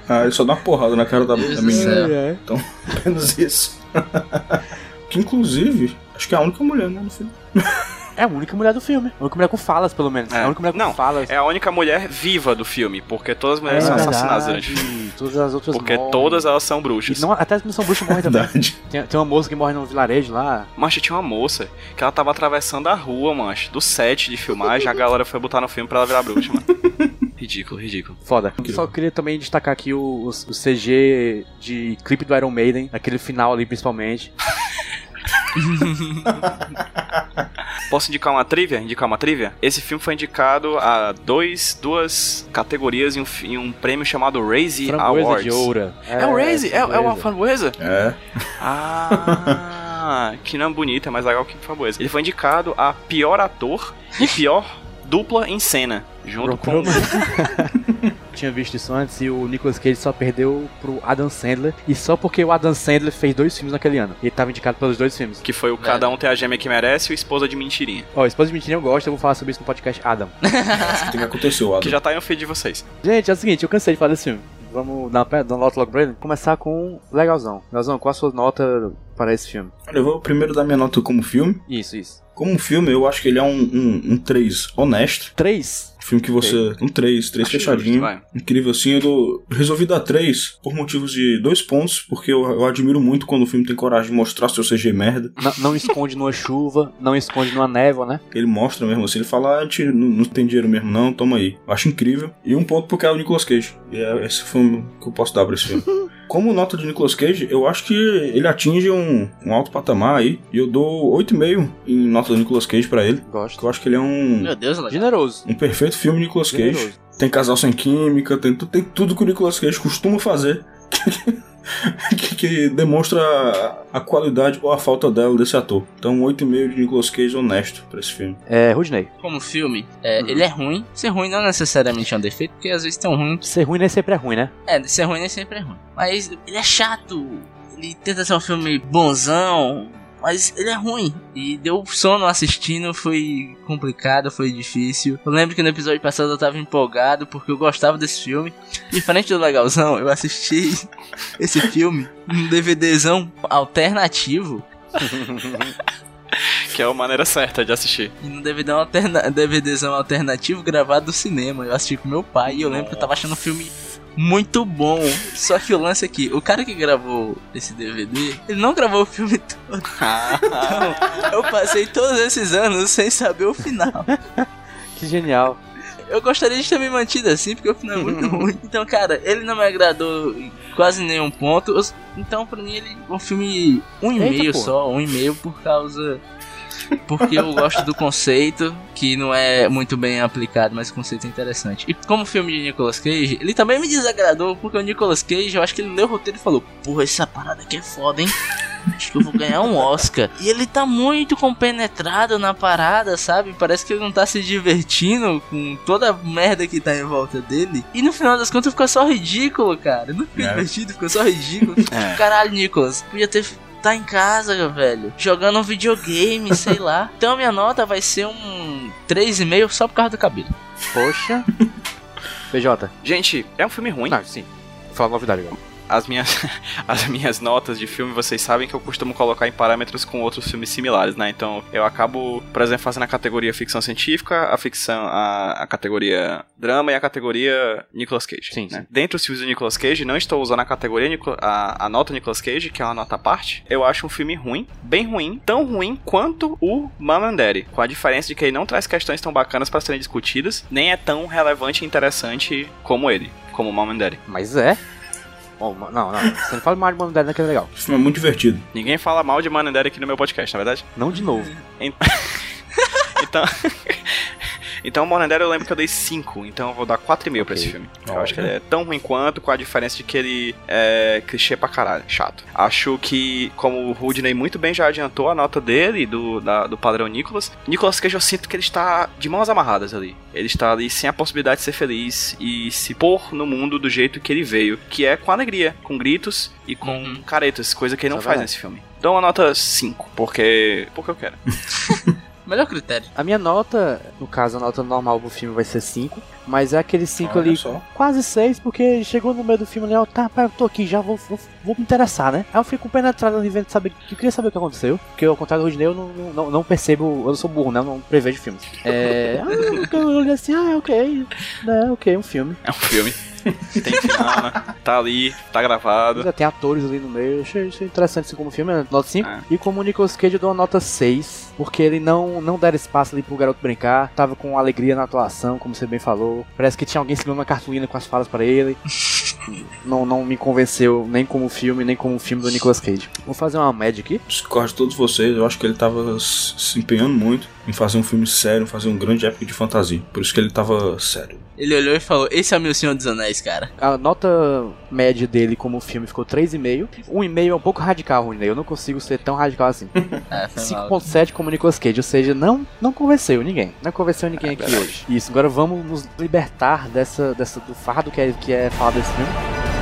Ah, ele só dá uma porrada na cara da, da menina.
céu.
É.
Então, apenas isso. que inclusive, acho que é a única mulher, né, no filme.
É a única mulher do filme. A única mulher com falas, pelo menos.
É.
A única mulher com
Não,
falas.
É a única mulher viva do filme, porque todas as mulheres são assassinadas
verdade. Todas as outras
Porque
morrem.
todas elas são bruxas.
E não, até as que não são bruxas morrem também. Tem, tem uma moça que morre no vilarejo lá.
Mancha, tinha uma moça que ela tava atravessando a rua, mancha, do set de filmagem, a galera foi botar no filme pra ela virar bruxa, mano. Ridículo, ridículo.
Foda. Só queria também destacar aqui o, o, o CG de clipe do Iron Maiden, aquele final ali principalmente.
Posso indicar uma trivia? Indicar uma trivia? Esse filme foi indicado a dois, duas categorias em um, em um prêmio chamado Raise
Framboesa
Awards.
de ouro.
É o Raise? É, é uma
framboesa.
É.
Ah, que nome bonito, é mais legal que framboesa. Ele foi indicado a pior ator e pior dupla em cena. Junto com.
Tinha visto isso antes e o Nicolas Cage só perdeu pro Adam Sandler. E só porque o Adam Sandler fez dois filmes naquele ano. Ele tava indicado pelos dois filmes.
Que foi o Cada Um Tem a Gêmea Que Merece e o Esposa de Mentirinha.
Ó, Esposa de Mentira eu gosto, eu vou falar sobre isso no podcast Adam.
Acho que tem que acontecer, Adam.
Que já tá em um feed de vocês.
Gente, é o seguinte, eu cansei de falar desse filme. Vamos dar uma, dar uma nota logo pra ele? Começar com Legalzão. Legalzão, qual a sua nota para esse filme?
Olha, eu vou primeiro dar minha nota como filme.
Isso, isso.
Como filme, eu acho que ele é um, um, um 3 honesto.
Três?
Filme que você. Um 3, 3
Acho
fechadinho.
justo.
Incrível assim. Eu dou- resolvi dar 3 por motivos de dois pontos, porque eu, eu admiro muito quando o filme tem coragem de mostrar seu CG merda.
Não, não esconde numa chuva, não esconde numa névoa, né?
Ele mostra mesmo assim, ele fala, ah, gente não, não tem dinheiro mesmo não, toma aí. Eu acho incrível. E um ponto porque é o Nicolas Cage. E é esse filme que eu posso dar pra esse filme. Como nota de Nicolas Cage, eu acho que ele atinge um, um alto patamar aí. E eu dou 8,5 em nota do Nicolas Cage pra ele. Porque
Gosto.
eu acho que ele é um,
Meu Deus, legal.
Generoso.
um perfeito filme de Nicolas Cage.
Generoso.
Tem casal sem química, tem, tem tudo que o Nicolas Cage costuma fazer. que, que demonstra a, a qualidade ou a falta dela desse ator. Então, um 8,5 de Nicolas Cage honesto pra esse filme.
É, Rudney.
Como filme, é, ele é ruim. Ser ruim não necessariamente é um defeito, porque às vezes tem um ruim.
Ser ruim nem sempre é ruim, né?
É, ser ruim nem sempre é ruim. Mas ele é chato. Ele tenta ser um filme bonzão. Mas ele é ruim. E deu sono assistindo, foi complicado, foi difícil. Eu lembro que no episódio passado eu tava empolgado porque eu gostava desse filme. Diferente do legalzão, eu assisti esse filme num DVDzão alternativo.
Que é a maneira certa de assistir.
E no DVD alterna DVDzão alternativo gravado do cinema. Eu assisti com meu pai e eu lembro que eu tava achando o filme muito bom. Só que o lance aqui, o cara que gravou esse DVD, ele não gravou o filme todo. Então, eu passei todos esses anos sem saber o final.
Que genial.
Eu gostaria de ter me mantido assim, porque o final é muito ruim. Então, cara, ele não me agradou em quase nenhum ponto. Então, pra mim, ele é um filme um e meio só, um e meio por causa. Porque eu gosto do conceito, que não é muito bem aplicado, mas o conceito é interessante. E como filme de Nicolas Cage, ele também me desagradou, porque o Nicolas Cage, eu acho que ele leu o roteiro e falou: Porra, essa parada aqui é foda, hein? Acho que eu vou ganhar um Oscar. E ele tá muito compenetrado na parada, sabe? Parece que ele não tá se divertindo com toda a merda que tá em volta dele. E no final das contas ficou só ridículo, cara. Não ficou
É.
divertido, ficou só ridículo.
É.
Caralho, Nicolas, podia ter. Tá em casa, velho. Jogando um videogame, sei lá. Então minha nota vai ser um 3,5 só por causa do cabelo.
Poxa. BJ.
Gente, é um filme ruim.
Não, sim. Vou falar novidade agora.
As minhas, as minhas notas de filme, vocês sabem que eu costumo colocar em parâmetros com outros filmes similares, né? Então eu acabo, por exemplo, fazendo a categoria ficção científica, a ficção, a, a categoria drama e a categoria Nicolas Cage.
Sim,
né?
sim.
Dentre os filmes do Nicolas Cage, não estou usando a categoria a, a nota Nicolas Cage, que é uma nota à parte. Eu acho um filme ruim, bem ruim, tão ruim quanto o Mom and Daddy, com a diferença de que ele não traz questões tão bacanas para serem discutidas, nem é tão relevante e interessante como ele, como Mom and Daddy.
Mas é. Bom, não, não. Você não fala mais de Humanidade naquele legal.
Esse filme é muito divertido.
Ninguém fala mal de Daddy aqui no meu podcast, na verdade.
Não de novo.
Então. então, Morandera eu lembro que eu dei 5, então eu vou dar 4,5 pra esse filme. Eu acho que ele é tão ruim quanto, com a diferença de que ele é clichê pra caralho, chato. Acho que, como o Rudney muito bem já adiantou a nota dele, do, da- do padrão Nicholas, Nicolas Cage eu sinto que ele está de mãos amarradas ali. Ele está ali sem a possibilidade de ser feliz e se pôr no mundo do jeito que ele veio, que é com alegria, com gritos e com
Uhum.
caretas, coisa que ele não
é
faz nesse filme. Dou uma nota 5, porque. porque eu quero.
Melhor critério.
A minha nota, no caso, a nota normal do filme vai ser 5. Mas é aquele 5
Olha
ali,
só.
quase 6, porque chegou no meio do filme ali, ó, tá, pá, eu tô aqui já, vou, vou, vou me interessar, né? Aí eu fico penetrado ali vendo saber. Eu queria saber o que aconteceu. Porque ao contrário do Rodney, eu não, não, não, percebo, eu não sou burro, né? Eu não prevejo filmes. É. ah, eu olhei assim, ah, ok. É, ok, um filme.
É um filme. Tem final, né? Tá ali, tá gravado.
Já tem atores ali no meio. Eu achei, achei interessante assim como filme, né? nota 5.
É.
E como o Nicolas Cage eu dou uma nota 6. Porque ele não, não deram espaço ali pro garoto brincar. Tava com alegria na atuação, como você bem falou. Parece que tinha alguém segurando uma cartolina com as falas para ele. não, não me convenceu nem como filme, nem como filme do Nicolas Cage. Vou fazer uma média aqui.
Discordo de todos vocês, eu acho que ele tava se empenhando muito em fazer um filme sério, fazer um grande épico de fantasia. Por isso que ele tava sério.
Ele olhou e falou: Esse é o meu Senhor dos Anéis, cara.
A nota média dele como filme ficou 3,5. 1,5 é um pouco radical, Rony. Eu não consigo ser tão radical assim.
Mal.
5.7 como Nicolas Cage, ou seja, não, não convenceu ninguém. Não convenceu ninguém aqui hoje. Isso, agora vamos nos libertar dessa, dessa do fardo que é, que é falar desse filme.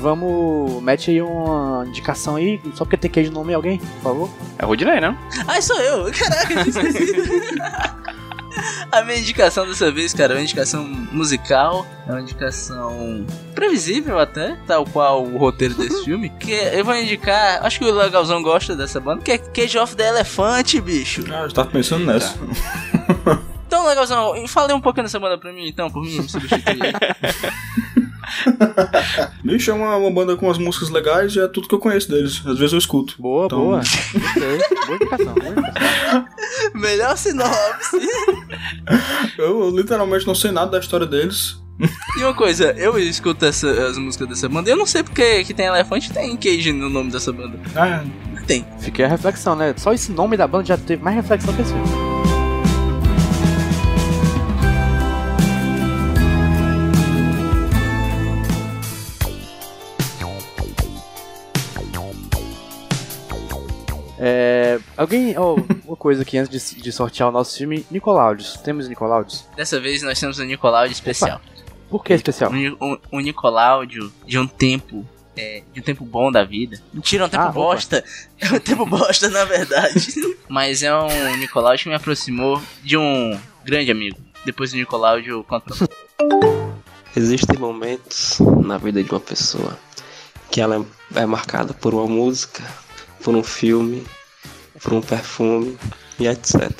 Vamos. Mete aí uma indicação aí, só porque tem queijo no nome alguém, por favor.
É o Rudney, né?
Ai, sou eu! Caraca, eu. A minha indicação dessa vez, cara, é uma indicação musical, é uma indicação previsível até, tal qual o roteiro desse filme. Que eu vou indicar, acho que o Legalzão gosta dessa banda, que é Cage of the Elephant, bicho.
Ah, eu tava pensando nessa.
Então, Legalzão, fale um pouquinho dessa banda pra mim, então, por mim, me substituir.
Bicho, é uma, uma banda com umas músicas legais e é tudo que eu conheço deles. Às vezes eu escuto.
Boa,
Então-
boa. Boa indicação, boa indicação.
Melhor sinopse.
Eu, eu literalmente não sei nada da história deles.
E uma coisa, eu escuto essa- as músicas dessa banda, eu não sei porque que tem elefante e tem Cage no nome dessa banda.
Ah,
Tem.
Fiquei a reflexão, né? Só esse nome da banda já teve mais reflexão que esse filme. É, alguém. Oh, uma coisa aqui antes de, de sortear o nosso filme: Nicolaudes. Temos Nicolaudes?
Dessa vez nós temos um Nicoláudio especial.
Por que especial?
Um, um, um Nicoláudio de um tempo. é, de um tempo bom da vida. Mentira, é um tempo
Ah, opa.
bosta. É um tempo bosta, na verdade. Mas é um Nicoláudio que me aproximou de um grande amigo. Depois do Nicoláudio conta pra
Existem momentos na vida de uma pessoa que ela é marcada por uma música, por um filme, por um perfume e etc.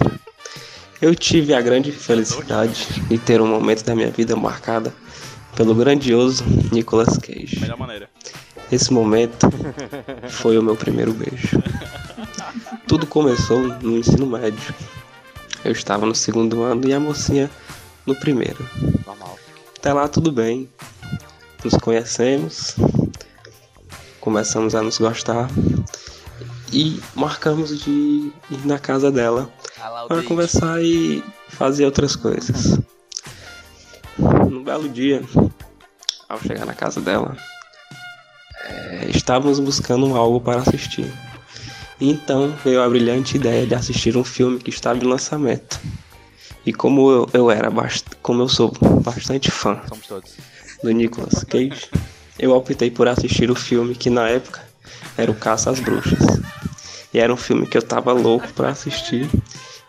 Eu tive a grande felicidade de ter um momento da minha vida marcada pelo grandioso Nicolas Cage.
Melhor maneira.
Esse momento foi o meu primeiro beijo. Tudo começou no ensino médio. Eu estava no segundo ano e a mocinha no primeiro.
Normal.
Até lá tudo bem. Nos conhecemos, começamos a nos gostar e marcamos de ir na casa dela
Ah
para conversar e fazer outras coisas. Num belo dia, ao chegar na casa dela, eh, estávamos buscando algo para assistir. Então veio a brilhante ideia de assistir um filme que estava em lançamento. E como eu, eu era bast como eu sou bastante fã do Nicolas Cage, eu optei por assistir o filme que na época era o Caça às Bruxas. E era um filme que eu tava louco pra assistir.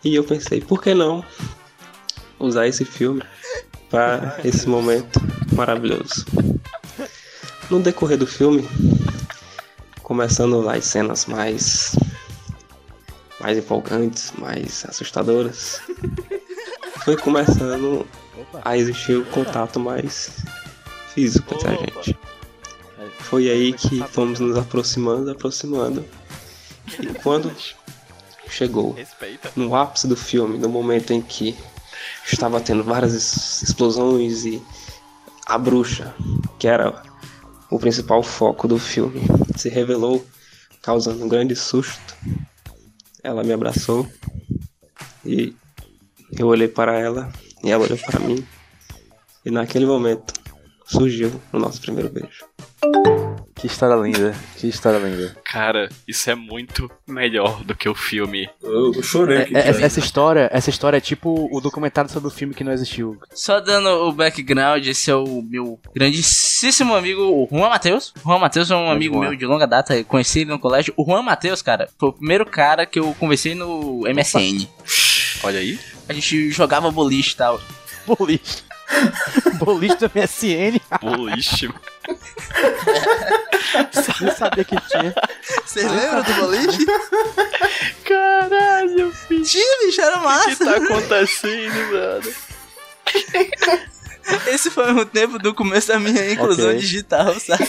E eu pensei, por que não usar esse filme para esse momento maravilhoso? No decorrer do filme, começando lá as cenas mais mais empolgantes, mais assustadoras, foi começando a existir o contato mais físico entre a gente. Foi aí que fomos nos aproximando, aproximando. E quando chegou
Respeita.
no ápice do filme, no momento em que estava tendo várias es- explosões e a bruxa, que era o principal foco do filme, se revelou, causando um grande susto. Ela me abraçou e eu olhei para ela e ela olhou para mim. E naquele momento surgiu o nosso primeiro beijo.
Que história linda. Que história linda.
Cara, isso é muito melhor do que o filme.
Eu, eu chorei
É,
aqui.
é- essa história, essa história é tipo o documentário sobre o filme que não existiu.
Só dando o background, esse é o meu grandíssimo amigo, o Juan Matheus. O Juan Matheus é um amigo
Juan.
meu de longa data, eu conheci ele no colégio. O Juan Matheus, cara, foi o primeiro cara que eu conversei no MSN.
Olha aí.
A gente jogava boliche e tal.
Boliche. Boliche do MSN.
Boliche.
Nem sabia que tinha.
Você lembra do boliche?
Caralho, filho.
Tinha, bicho, era
O que
massa.
tá acontecendo, mano?
Esse foi o tempo do começo da minha inclusão
Ok.
digital, sabe?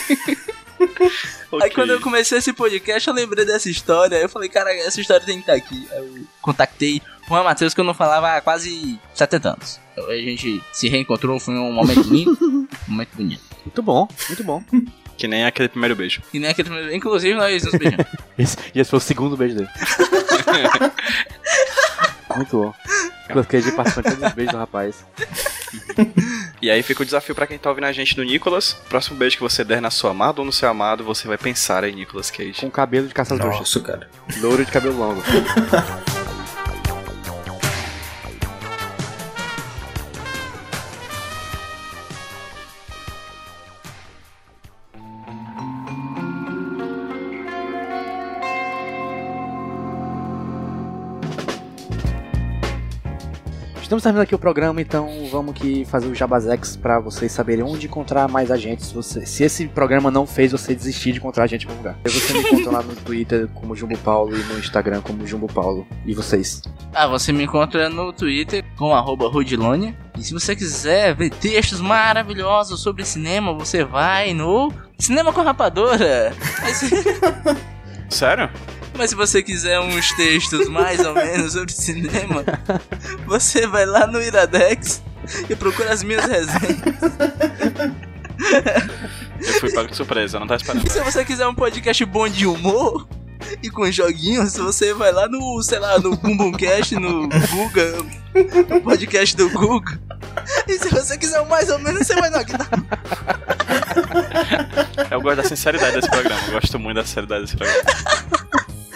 Aí quando eu comecei esse podcast, eu lembrei dessa história. Eu falei, cara, essa história tem que estar aqui. Aí eu contatei o Juan Matheus, que eu não falava há quase 70 anos. Então, A gente se reencontrou, foi um momento lindo, um momento bonito.
Muito bom, muito bom.
Que nem aquele primeiro beijo.
E nem aquele primeiro- Inclusive, nós nos beijamos.
Esse, e esse foi o segundo beijo dele. muito bom. Nicolas Cage participando de todos os beijos do rapaz.
E aí fica o desafio pra quem tá ouvindo a gente do Nicolas. Próximo beijo que você der na sua amada ou no seu amado, você vai pensar em Nicolas Cage.
Com cabelo de caça às bruxas.
Nossa, cara.
Louro de cabelo longo. Estamos terminando aqui o programa, então vamos aqui fazer o Jabazex pra vocês saberem onde encontrar mais a gente. Se, você- se esse programa não fez você desistir de encontrar a gente em algum lugar. Você me encontra lá no Twitter como Jumbo Paulo e no Instagram como Jumbo Paulo. E vocês?
Ah, você me encontra no Twitter com arroba Rudilônia. E se você quiser ver textos maravilhosos sobre cinema, você vai no Cinema com Rapadora.
Sério?
Mas se você quiser uns textos mais ou menos sobre cinema, você vai lá no Iradex e procura as minhas resenhas.
Eu fui pago de surpresa, não tava esperando.
E se você quiser um podcast bom de humor e com joguinhos, você vai lá no, sei lá, no Bumbumcast, no Guga, no podcast do Guga. E se você quiser um mais ou menos, você vai no Aguilar.
Eu gosto da sinceridade desse programa, eu gosto muito da sinceridade desse programa.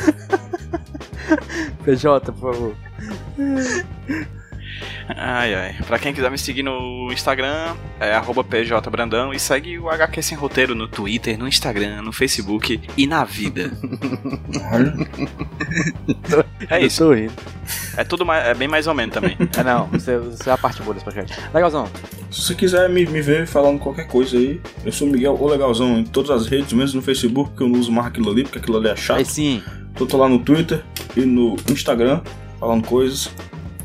PJ, por favor.
Ai, ai. Pra quem quiser me seguir no Instagram, é arroba pjbrandão e segue o HQ Sem Roteiro no Twitter, no Instagram, no Facebook e na vida.
Olha.
É isso.
Eu tô rindo.
É tudo mais, é bem mais ou menos também.
É não, você, você é a parte boa desse podcast. Legalzão.
Se você quiser me, me ver falando qualquer coisa aí, eu sou Miguel o Legalzão em todas as redes, menos no Facebook, porque eu não uso mais aquilo ali, porque aquilo ali é chato.
Aí sim.
Eu tô lá no Twitter e no Instagram falando coisas.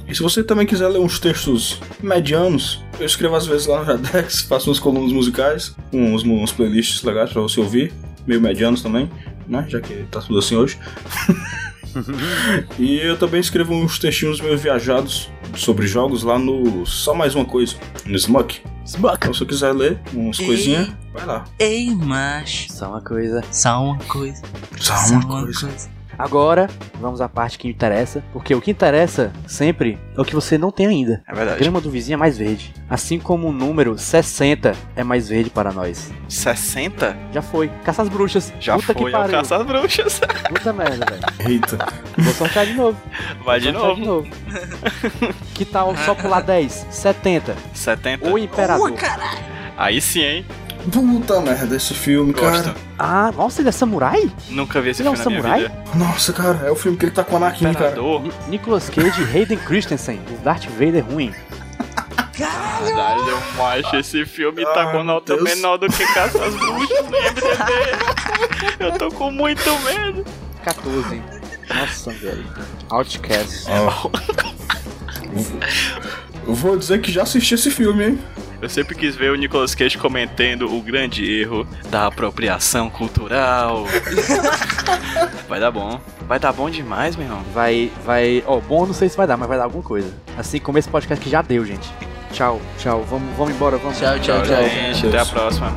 E se você também quiser ler uns textos medianos, eu escrevo às vezes lá no Redex, faço umas colunas musicais, uns, uns playlists legais pra você ouvir, meio medianos também, né? Já que tá tudo assim hoje. e eu também escrevo uns textinhos meio viajados sobre jogos lá no Só Mais Uma Coisa, no Smuck.
Smuck.
Então se você quiser ler umas
E-
coisinhas, vai lá.
Ei, macho.
Só uma coisa.
Só uma coisa.
Só
Só
uma coisa.
Agora, vamos à parte que interessa. Porque o que interessa sempre é o que você não tem ainda.
É
A
verdade.
grama do vizinho é mais verde. Assim como o número 60 é mais verde para nós.
60?
Já foi. Caça as bruxas.
Já
Puta
foi
que pariu.
Caça às Bruxas.
Puta merda, velho.
Eita.
Vou sortear de novo.
Vai de
Vou sortear
novo.
que tal só pular 10? 70.
70?
O Imperador.
Aí sim, hein?
Puta merda, esse filme,
Gosto.
cara.
Ah, nossa, ele é samurai?
Nunca vi esse
Ele é um
filme na minha
samurai?
vida.
Nossa, cara, é o filme que ele tá com o Anakin, cara.
Ni- Nicolas Cage e Hayden Christensen. O Darth Vader ruim.
Caralho, macho, esse filme tá
Ah,
com nota
Deus.
menor do que Caça às Bruxas no IMDb. Eu tô com muito medo.
14. Nossa, velho. Outcast.
Eu vou dizer que já assisti esse filme, hein?
Eu sempre quis ver o Nicolas Cage cometendo o grande erro da apropriação cultural. Vai dar bom. Vai dar bom demais, meu irmão.
Vai, vai. Ó, bom, não sei se vai dar, mas vai dar alguma coisa. Assim como esse podcast que já deu, gente. Tchau, tchau. Vamos, vamos embora, vamos.
Tchau, tchau, tchau.
gente. Até a próxima.